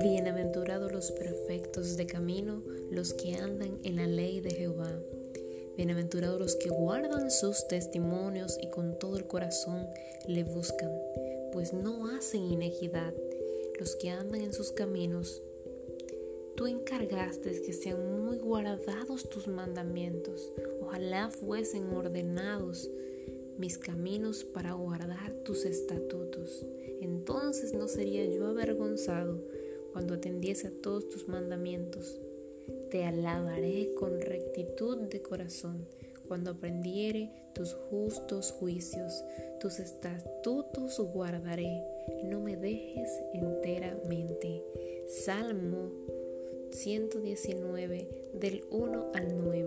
Bienaventurados los perfectos de camino, los que andan en la ley de Jehová. Bienaventurados los que guardan sus testimonios y con todo el corazón le buscan, pues no hacen inequidad los que andan en sus caminos. Tú encargaste que sean muy guardados tus mandamientos, ojalá fuesen ordenados mis caminos para guardar tus estatutos. Entonces no sería yo avergonzado cuando atendiese a todos tus mandamientos. Te alabaré con rectitud de corazón cuando aprendiere tus justos juicios, tus estatutos guardaré, no me dejes enteramente. Salmo 119 del 1 al 9.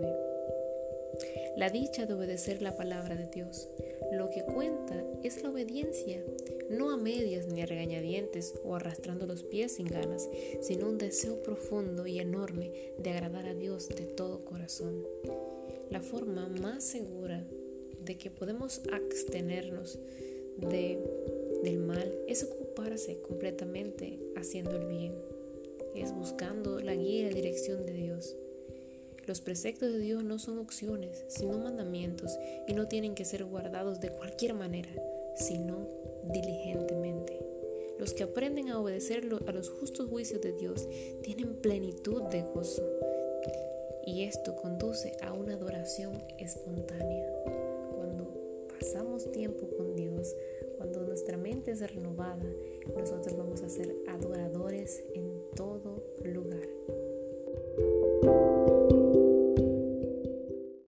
La dicha de obedecer la palabra de Dios. Lo que cuenta es la obediencia, no a medias ni a regañadientes o arrastrando los pies sin ganas, sino un deseo profundo y enorme de agradar a Dios de todo corazón. La forma más segura de que podemos abstenernos de, del mal es ocuparse completamente haciendo el bien, es buscando la guía y la dirección de Dios. Los preceptos de Dios no son opciones, sino mandamientos, y no tienen que ser guardados de cualquier manera, sino diligentemente. Los que aprenden a obedecer a los justos juicios de Dios tienen plenitud de gozo, y esto conduce a una adoración espontánea. Cuando pasamos tiempo con Dios, cuando nuestra mente es renovada, nosotros vamos a ser